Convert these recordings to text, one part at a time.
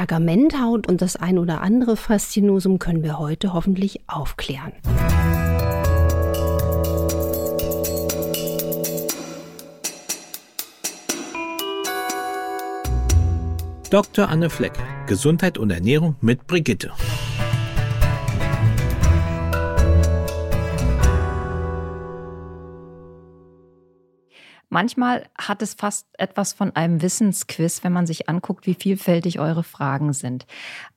Pergamenthaut und das ein oder andere Faszinosum können wir heute hoffentlich aufklären. Dr. Anne Fleck, Gesundheit und Ernährung mit Brigitte. Manchmal hat es fast etwas von einem Wissensquiz, wenn man sich anguckt, wie vielfältig eure Fragen sind.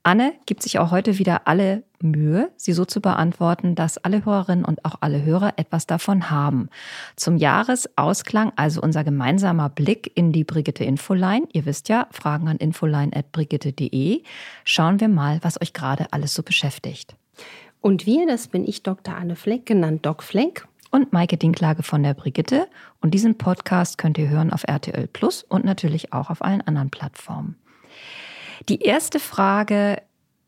Anne gibt sich auch heute wieder alle Mühe, sie so zu beantworten, dass alle Hörerinnen und auch alle Hörer etwas davon haben. Zum Jahresausklang, also unser gemeinsamer Blick in die Brigitte Infoline. Ihr wisst ja, Fragen an infoline.brigitte.de. Schauen wir mal, was euch gerade alles so beschäftigt. Und wir, das bin ich, Dr. Anne Fleck, genannt Doc Fleck und Maike Dinklage von der Brigitte. Und diesen Podcast könnt ihr hören auf RTL Plus und natürlich auch auf allen anderen Plattformen. Die erste Frage,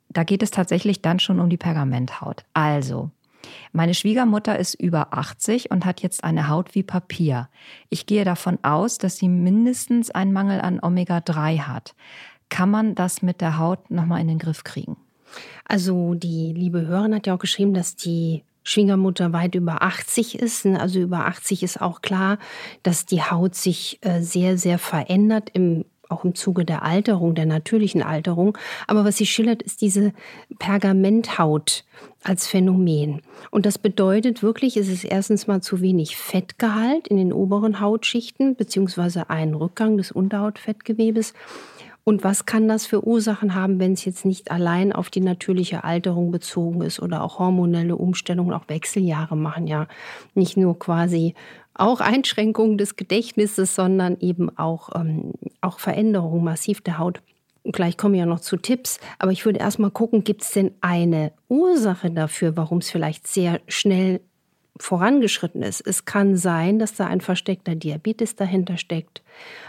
da geht es tatsächlich dann schon um die Pergamenthaut. Also, meine Schwiegermutter ist über 80 und hat jetzt eine Haut wie Papier. Ich gehe davon aus, dass sie mindestens einen Mangel an Omega-3 hat. Kann man das mit der Haut nochmal in den Griff kriegen? Also die liebe Hörerin hat ja auch geschrieben, dass die Schwiegermutter weit über 80 ist. Ne? Also über 80 ist auch klar, dass die Haut sich äh, sehr, sehr verändert im auch im Zuge der Alterung, der natürlichen Alterung. Aber was sie schildert, ist diese Pergamenthaut als Phänomen. Und das bedeutet wirklich, es ist erstens mal zu wenig Fettgehalt in den oberen Hautschichten, beziehungsweise ein Rückgang des Unterhautfettgewebes. Und was kann das für Ursachen haben, wenn es jetzt nicht allein auf die natürliche Alterung bezogen ist oder auch hormonelle Umstellungen, auch Wechseljahre machen ja nicht nur quasi auch Einschränkungen des Gedächtnisses, sondern eben auch, ähm, auch Veränderungen massiv der Haut. Gleich kommen ja noch zu Tipps, aber ich würde erstmal gucken, gibt es denn eine Ursache dafür, warum es vielleicht sehr schnell vorangeschritten ist. Es kann sein, dass da ein versteckter Diabetes dahinter steckt,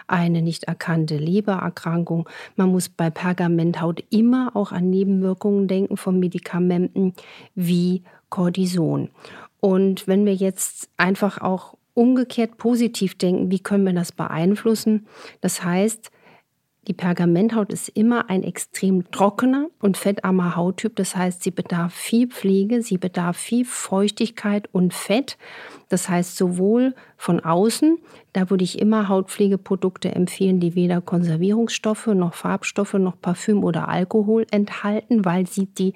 eine nicht erkannte Lebererkrankung. Man muss bei Pergamenthaut immer auch an Nebenwirkungen denken von Medikamenten wie Cortison. Und wenn wir jetzt einfach auch umgekehrt positiv denken, wie können wir das beeinflussen? Das heißt, die Pergamenthaut ist immer ein extrem trockener und fettarmer Hauttyp. Das heißt, sie bedarf viel Pflege, sie bedarf viel Feuchtigkeit und Fett. Das heißt, sowohl von außen, da würde ich immer Hautpflegeprodukte empfehlen, die weder Konservierungsstoffe noch Farbstoffe noch Parfüm oder Alkohol enthalten, weil sie die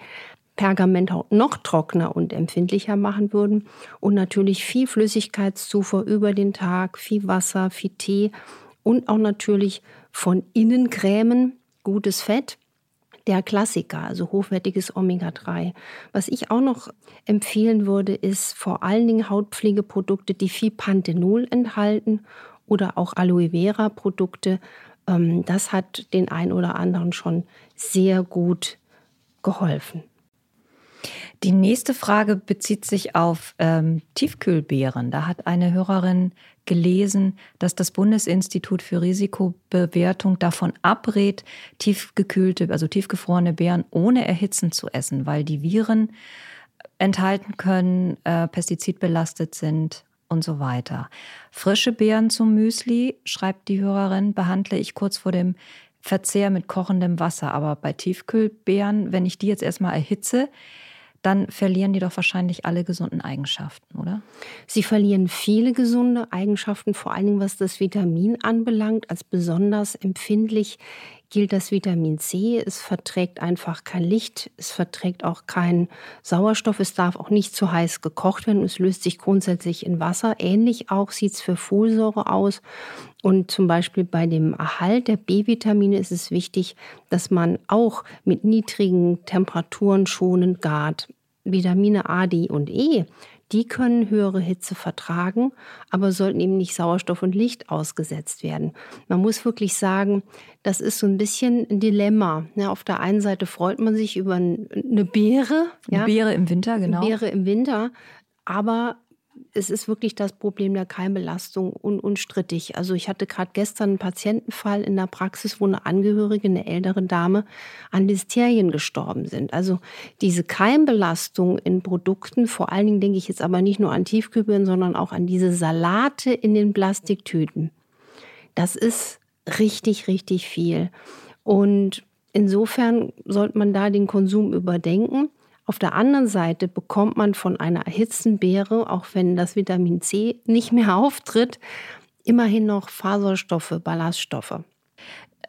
Pergamenthaut noch trockener und empfindlicher machen würden. Und natürlich viel Flüssigkeitszufuhr über den Tag, viel Wasser, viel Tee und auch natürlich von innen Cremen, gutes Fett. Der Klassiker, also hochwertiges Omega-3. Was ich auch noch empfehlen würde, ist vor allen Dingen Hautpflegeprodukte, die viel Panthenol enthalten oder auch Aloe Vera-Produkte. Ähm, das hat den einen oder anderen schon sehr gut geholfen. Die nächste Frage bezieht sich auf ähm, Tiefkühlbeeren. Da hat eine Hörerin gelesen, dass das Bundesinstitut für Risikobewertung davon abrät, tiefgekühlte, also tiefgefrorene Beeren ohne Erhitzen zu essen, weil die Viren enthalten können, äh, pestizidbelastet sind und so weiter. Frische Beeren zum Müsli, schreibt die Hörerin, behandle ich kurz vor dem Verzehr mit kochendem Wasser. Aber bei Tiefkühlbeeren, wenn ich die jetzt erstmal erhitze, dann verlieren die doch wahrscheinlich alle gesunden Eigenschaften, oder? Sie verlieren viele gesunde Eigenschaften, vor allen Dingen was das Vitamin anbelangt. Als besonders empfindlich gilt das Vitamin C. Es verträgt einfach kein Licht, es verträgt auch keinen Sauerstoff, es darf auch nicht zu heiß gekocht werden, es löst sich grundsätzlich in Wasser. Ähnlich auch sieht es für Folsäure aus. Und zum Beispiel bei dem Erhalt der B-Vitamine ist es wichtig, dass man auch mit niedrigen Temperaturen schonend gart. Vitamine A, D und E, die können höhere Hitze vertragen, aber sollten eben nicht Sauerstoff und Licht ausgesetzt werden. Man muss wirklich sagen, das ist so ein bisschen ein Dilemma. Ja, auf der einen Seite freut man sich über eine Beere. Eine ja, Beere im Winter, genau. Eine Beere im Winter. Aber es ist wirklich das Problem der Keimbelastung un unstrittig. Also ich hatte gerade gestern einen Patientenfall in der Praxis, wo eine Angehörige, eine ältere Dame, an Listerien gestorben sind. Also diese Keimbelastung in Produkten, vor allen Dingen denke ich jetzt aber nicht nur an Tiefkühlbirnen, sondern auch an diese Salate in den Plastiktüten. Das ist richtig, richtig viel. Und Insofern sollte man da den Konsum überdenken. Auf der anderen Seite bekommt man von einer erhitzten Beere, auch wenn das Vitamin C nicht mehr auftritt, immerhin noch Faserstoffe, Ballaststoffe.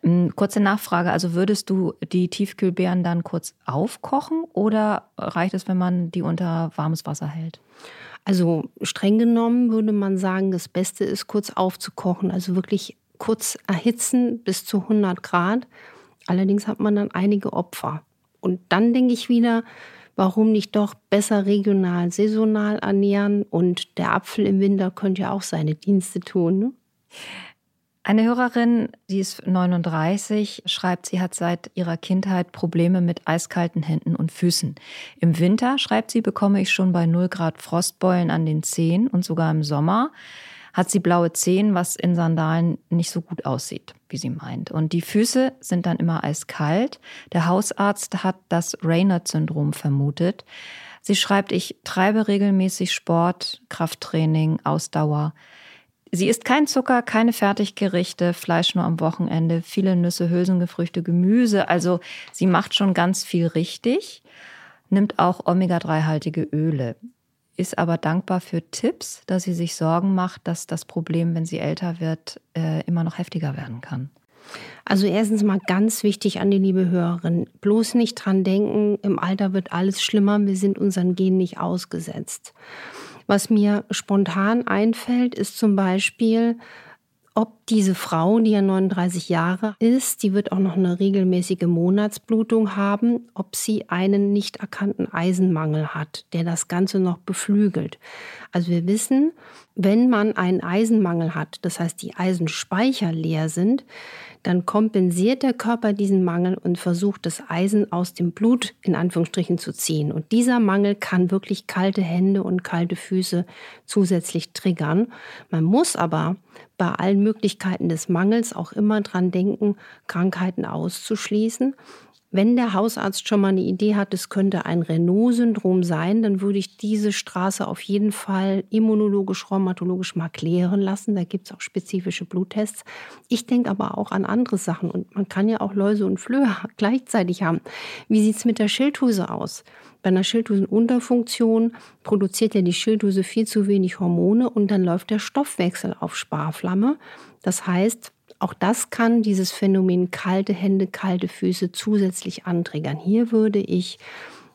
Hm, kurze Nachfrage, also würdest du die Tiefkühlbeeren dann kurz aufkochen oder reicht es, wenn man die unter warmes Wasser hält? Also streng genommen würde man sagen, das Beste ist kurz aufzukochen, also wirklich kurz erhitzen bis zu 100 Grad. Allerdings hat man dann einige Opfer. Und dann denke ich wieder, warum nicht doch besser regional, saisonal ernähren? Und der Apfel im Winter könnte ja auch seine Dienste tun. Ne? Eine Hörerin, die ist 39, schreibt, sie hat seit ihrer Kindheit Probleme mit eiskalten Händen und Füßen. Im Winter, schreibt sie, bekomme ich schon bei 0 Grad Frostbeulen an den Zehen und sogar im Sommer hat sie blaue Zehen, was in Sandalen nicht so gut aussieht, wie sie meint. Und die Füße sind dann immer eiskalt. Der Hausarzt hat das Raynaud-Syndrom vermutet. Sie schreibt, ich treibe regelmäßig Sport, Krafttraining, Ausdauer. Sie isst kein Zucker, keine Fertiggerichte, Fleisch nur am Wochenende, viele Nüsse, Hülsengefrüchte, Gemüse. Also sie macht schon ganz viel richtig, nimmt auch Omega-3-haltige Öle, ist aber dankbar für Tipps, da sie sich Sorgen macht, dass das Problem, wenn sie älter wird, äh, immer noch heftiger werden kann. Also erstens mal ganz wichtig an die liebe Hörerin, bloß nicht dran denken, im Alter wird alles schlimmer, wir sind unseren Gen nicht ausgesetzt. Was mir spontan einfällt, ist zum Beispiel, ob diese Frau, die ja 39 Jahre ist, die wird auch noch eine regelmäßige Monatsblutung haben, ob sie einen nicht erkannten Eisenmangel hat, der das Ganze noch beflügelt. Also wir wissen, wenn man einen Eisenmangel hat, das heißt die Eisenspeicher leer sind, dann kompensiert der Körper diesen Mangel und versucht das Eisen aus dem Blut in Anführungsstrichen zu ziehen. Und dieser Mangel kann wirklich kalte Hände und kalte Füße zusätzlich triggern. Man muss aber bei allen Möglichkeiten des Mangels auch immer dran denken, Krankheiten auszuschließen. Wenn der Hausarzt schon mal eine Idee hat, es könnte ein Renault-Syndrom sein, dann würde ich diese Straße auf jeden Fall immunologisch, rheumatologisch mal klären lassen. Da gibt es auch spezifische Bluttests. Ich denke aber auch an andere Sachen und man kann ja auch Läuse und Flöhe gleichzeitig haben. Wie sieht es mit der Schilddrüse aus? Bei einer Schilddrüsenunterfunktion produziert ja die Schilddrüse viel zu wenig Hormone und dann läuft der Stoffwechsel auf Sparflamme. Das heißt, auch das kann dieses Phänomen kalte Hände, kalte Füße zusätzlich antriggern. Hier würde ich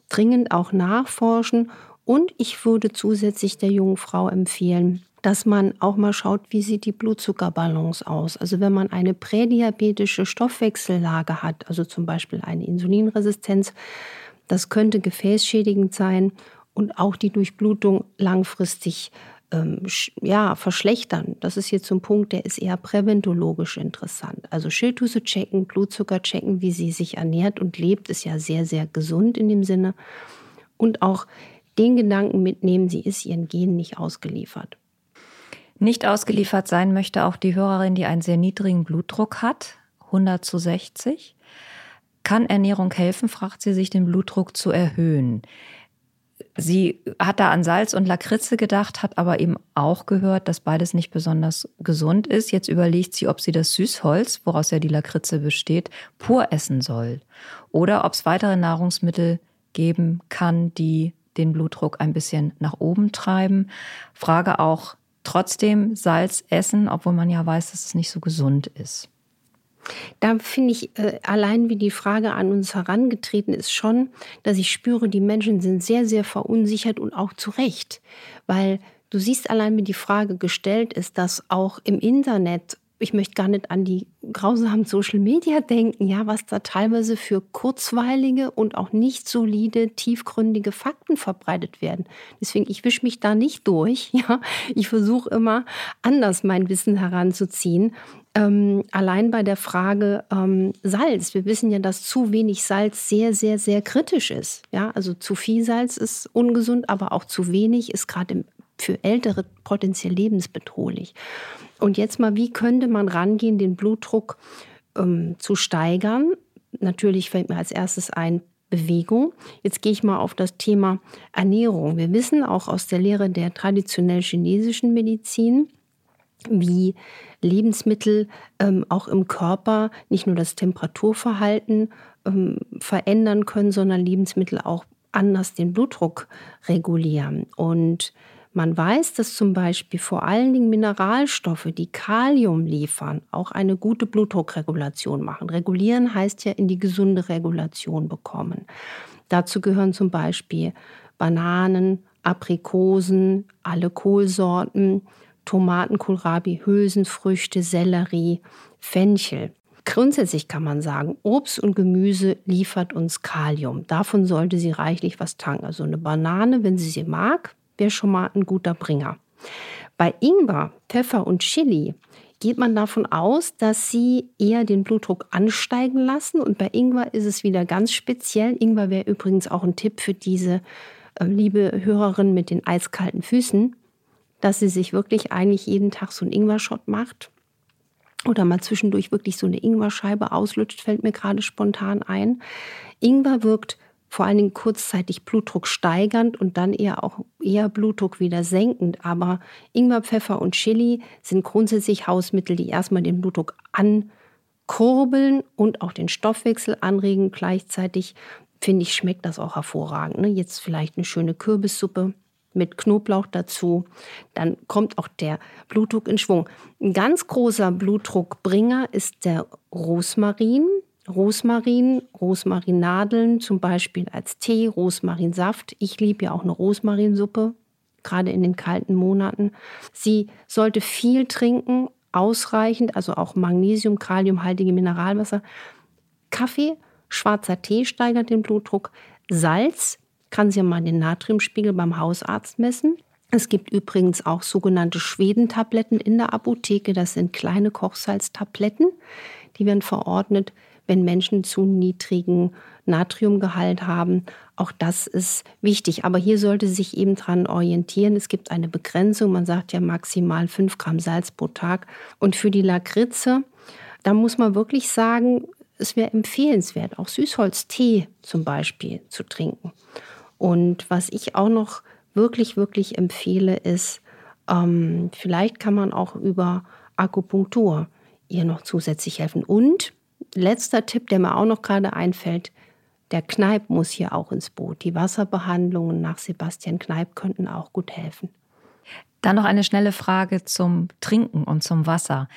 dringend auch nachforschen und ich würde zusätzlich der jungen Frau empfehlen, dass man auch mal schaut, wie sieht die Blutzuckerbalance aus. Also wenn man eine prädiabetische Stoffwechsellage hat, also zum Beispiel eine Insulinresistenz, das könnte gefäßschädigend sein und auch die Durchblutung langfristig ähm, ja, verschlechtern. Das ist so ein Punkt, der ist eher präventologisch interessant. Also Schilddrüse checken, Blutzucker checken, wie sie sich ernährt und lebt, ist ja sehr, sehr gesund in dem Sinne. Und auch den Gedanken mitnehmen, sie ist ihren Genen nicht ausgeliefert. Nicht ausgeliefert sein möchte auch die Hörerin, die einen sehr niedrigen Blutdruck hat, 100 zu 60. Kann Ernährung helfen, fragt sie sich, den Blutdruck zu erhöhen? Sie hat da an Salz und Lakritze gedacht, hat aber eben auch gehört, dass beides nicht besonders gesund ist. Jetzt überlegt sie, ob sie das Süßholz, woraus ja die Lakritze besteht, pur essen soll. Oder ob es weitere Nahrungsmittel geben kann, die den Blutdruck ein bisschen nach oben treiben. Frage auch trotzdem Salz essen, obwohl man ja weiß, dass es nicht so gesund ist. Da finde ich äh, allein, wie die Frage an uns herangetreten ist, schon, dass ich spüre, die Menschen sind sehr, sehr verunsichert und auch zu Recht. Weil du siehst allein, wie die Frage gestellt ist, dass auch im Internet ich möchte gar nicht an die grausamen Social Media denken, ja, was da teilweise für kurzweilige und auch nicht solide, tiefgründige Fakten verbreitet werden. Deswegen, ich wische mich da nicht durch, ja. Ich versuche immer anders mein Wissen heranzuziehen. Ähm, allein bei der Frage ähm, Salz. Wir wissen ja, dass zu wenig Salz sehr, sehr, sehr kritisch ist. Ja, also zu viel Salz ist ungesund, aber auch zu wenig ist gerade für Ältere potenziell lebensbedrohlich. Und jetzt mal, wie könnte man rangehen, den Blutdruck ähm, zu steigern? Natürlich fällt mir als erstes ein, Bewegung. Jetzt gehe ich mal auf das Thema Ernährung. Wir wissen auch aus der Lehre der traditionell chinesischen Medizin, wie Lebensmittel ähm, auch im Körper nicht nur das Temperaturverhalten ähm, verändern können, sondern Lebensmittel auch anders den Blutdruck regulieren. Und man weiß, dass zum Beispiel vor allen Dingen Mineralstoffe, die Kalium liefern, auch eine gute Blutdruckregulation machen. Regulieren heißt ja in die gesunde Regulation bekommen. Dazu gehören zum Beispiel Bananen, Aprikosen, alle Kohlsorten, Tomaten, Kohlrabi, Hülsenfrüchte, Sellerie, Fenchel. Grundsätzlich kann man sagen, Obst und Gemüse liefert uns Kalium. Davon sollte sie reichlich was tanken. Also eine Banane, wenn sie sie mag, wäre schon mal ein guter Bringer. Bei Ingwer, Pfeffer und Chili geht man davon aus, dass sie eher den Blutdruck ansteigen lassen. Und bei Ingwer ist es wieder ganz speziell. Ingwer wäre übrigens auch ein Tipp für diese äh, liebe Hörerin mit den eiskalten Füßen, dass sie sich wirklich eigentlich jeden Tag so einen Ingwer-Shot macht oder mal zwischendurch wirklich so eine Ingwerscheibe auslutscht, fällt mir gerade spontan ein. Ingwer wirkt vor allen Dingen kurzzeitig Blutdruck steigernd und dann eher auch eher Blutdruck wieder senkend. Aber Ingwer, Pfeffer und Chili sind grundsätzlich Hausmittel, die erstmal den Blutdruck ankurbeln und auch den Stoffwechsel anregen. Gleichzeitig finde ich, schmeckt das auch hervorragend. Ne? Jetzt vielleicht eine schöne Kürbissuppe mit Knoblauch dazu, dann kommt auch der Blutdruck in Schwung. Ein ganz großer Blutdruckbringer ist der Rosmarin. Rosmarin, Rosmarinadeln zum Beispiel als Tee, Rosmarinsaft. Ich liebe ja auch eine Rosmarinsuppe, gerade in den kalten Monaten. Sie sollte viel trinken, ausreichend, also auch Magnesium, Kaliumhaltige Mineralwasser. Kaffee, schwarzer Tee steigert den Blutdruck. Salz kann sie mal den Natriumspiegel beim Hausarzt messen. Es gibt übrigens auch sogenannte Schwedentabletten in der Apotheke. Das sind kleine Kochsalztabletten. Die werden verordnet, wenn Menschen zu niedrigen Natriumgehalt haben. Auch das ist wichtig. Aber hier sollte sich eben dran orientieren. Es gibt eine Begrenzung. Man sagt ja maximal 5 Gramm Salz pro Tag. Und für die Lakritze, da muss man wirklich sagen, es wäre empfehlenswert, auch Süßholztee zum Beispiel zu trinken. Und was ich auch noch wirklich, wirklich empfehle, ist, ähm, vielleicht kann man auch über Akupunktur ihr noch zusätzlich helfen. Und letzter Tipp, der mir auch noch gerade einfällt, der Kneip muss hier auch ins Boot. Die Wasserbehandlungen nach Sebastian Kneip könnten auch gut helfen. Dann noch eine schnelle Frage zum Trinken und zum Wasser.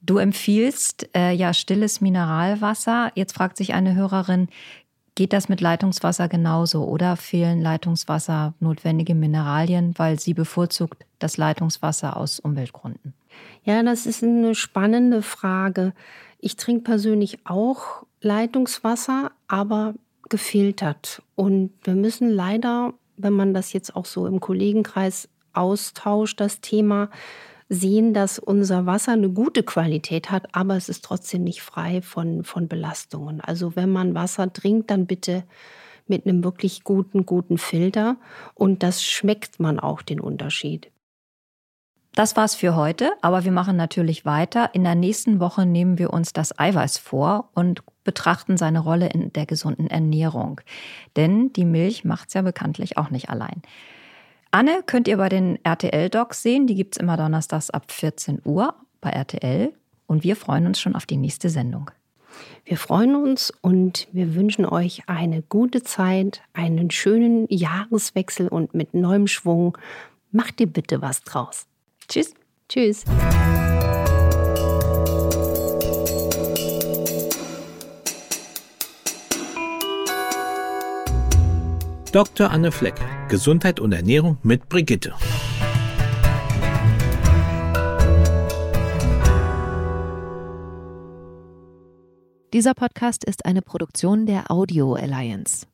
Du empfiehlst äh, ja stilles Mineralwasser. Jetzt fragt sich eine Hörerin, Geht das mit Leitungswasser genauso oder fehlen Leitungswasser notwendige Mineralien, weil sie bevorzugt das Leitungswasser aus Umweltgründen? Ja, das ist eine spannende Frage. Ich trinke persönlich auch Leitungswasser, aber gefiltert. Und wir müssen leider, wenn man das jetzt auch so im Kollegenkreis austauscht, das Thema, sehen, dass unser Wasser eine gute Qualität hat, aber es ist trotzdem nicht frei von, von Belastungen. Also wenn man Wasser trinkt, dann bitte mit einem wirklich guten, guten Filter und das schmeckt man auch den Unterschied. Das war's für heute, aber wir machen natürlich weiter. In der nächsten Woche nehmen wir uns das Eiweiß vor und betrachten seine Rolle in der gesunden Ernährung. Denn die Milch macht's ja bekanntlich auch nicht allein. Anne könnt ihr bei den RTL-Docs sehen. Die gibt es immer donnerstags ab 14 Uhr bei RTL. Und wir freuen uns schon auf die nächste Sendung. Wir freuen uns und wir wünschen euch eine gute Zeit, einen schönen Jahreswechsel und mit neuem Schwung. Macht ihr bitte was draus. Tschüss. Tschüss. Dr. Anne Fleck, Gesundheit und Ernährung mit Brigitte. Dieser Podcast ist eine Produktion der Audio Alliance.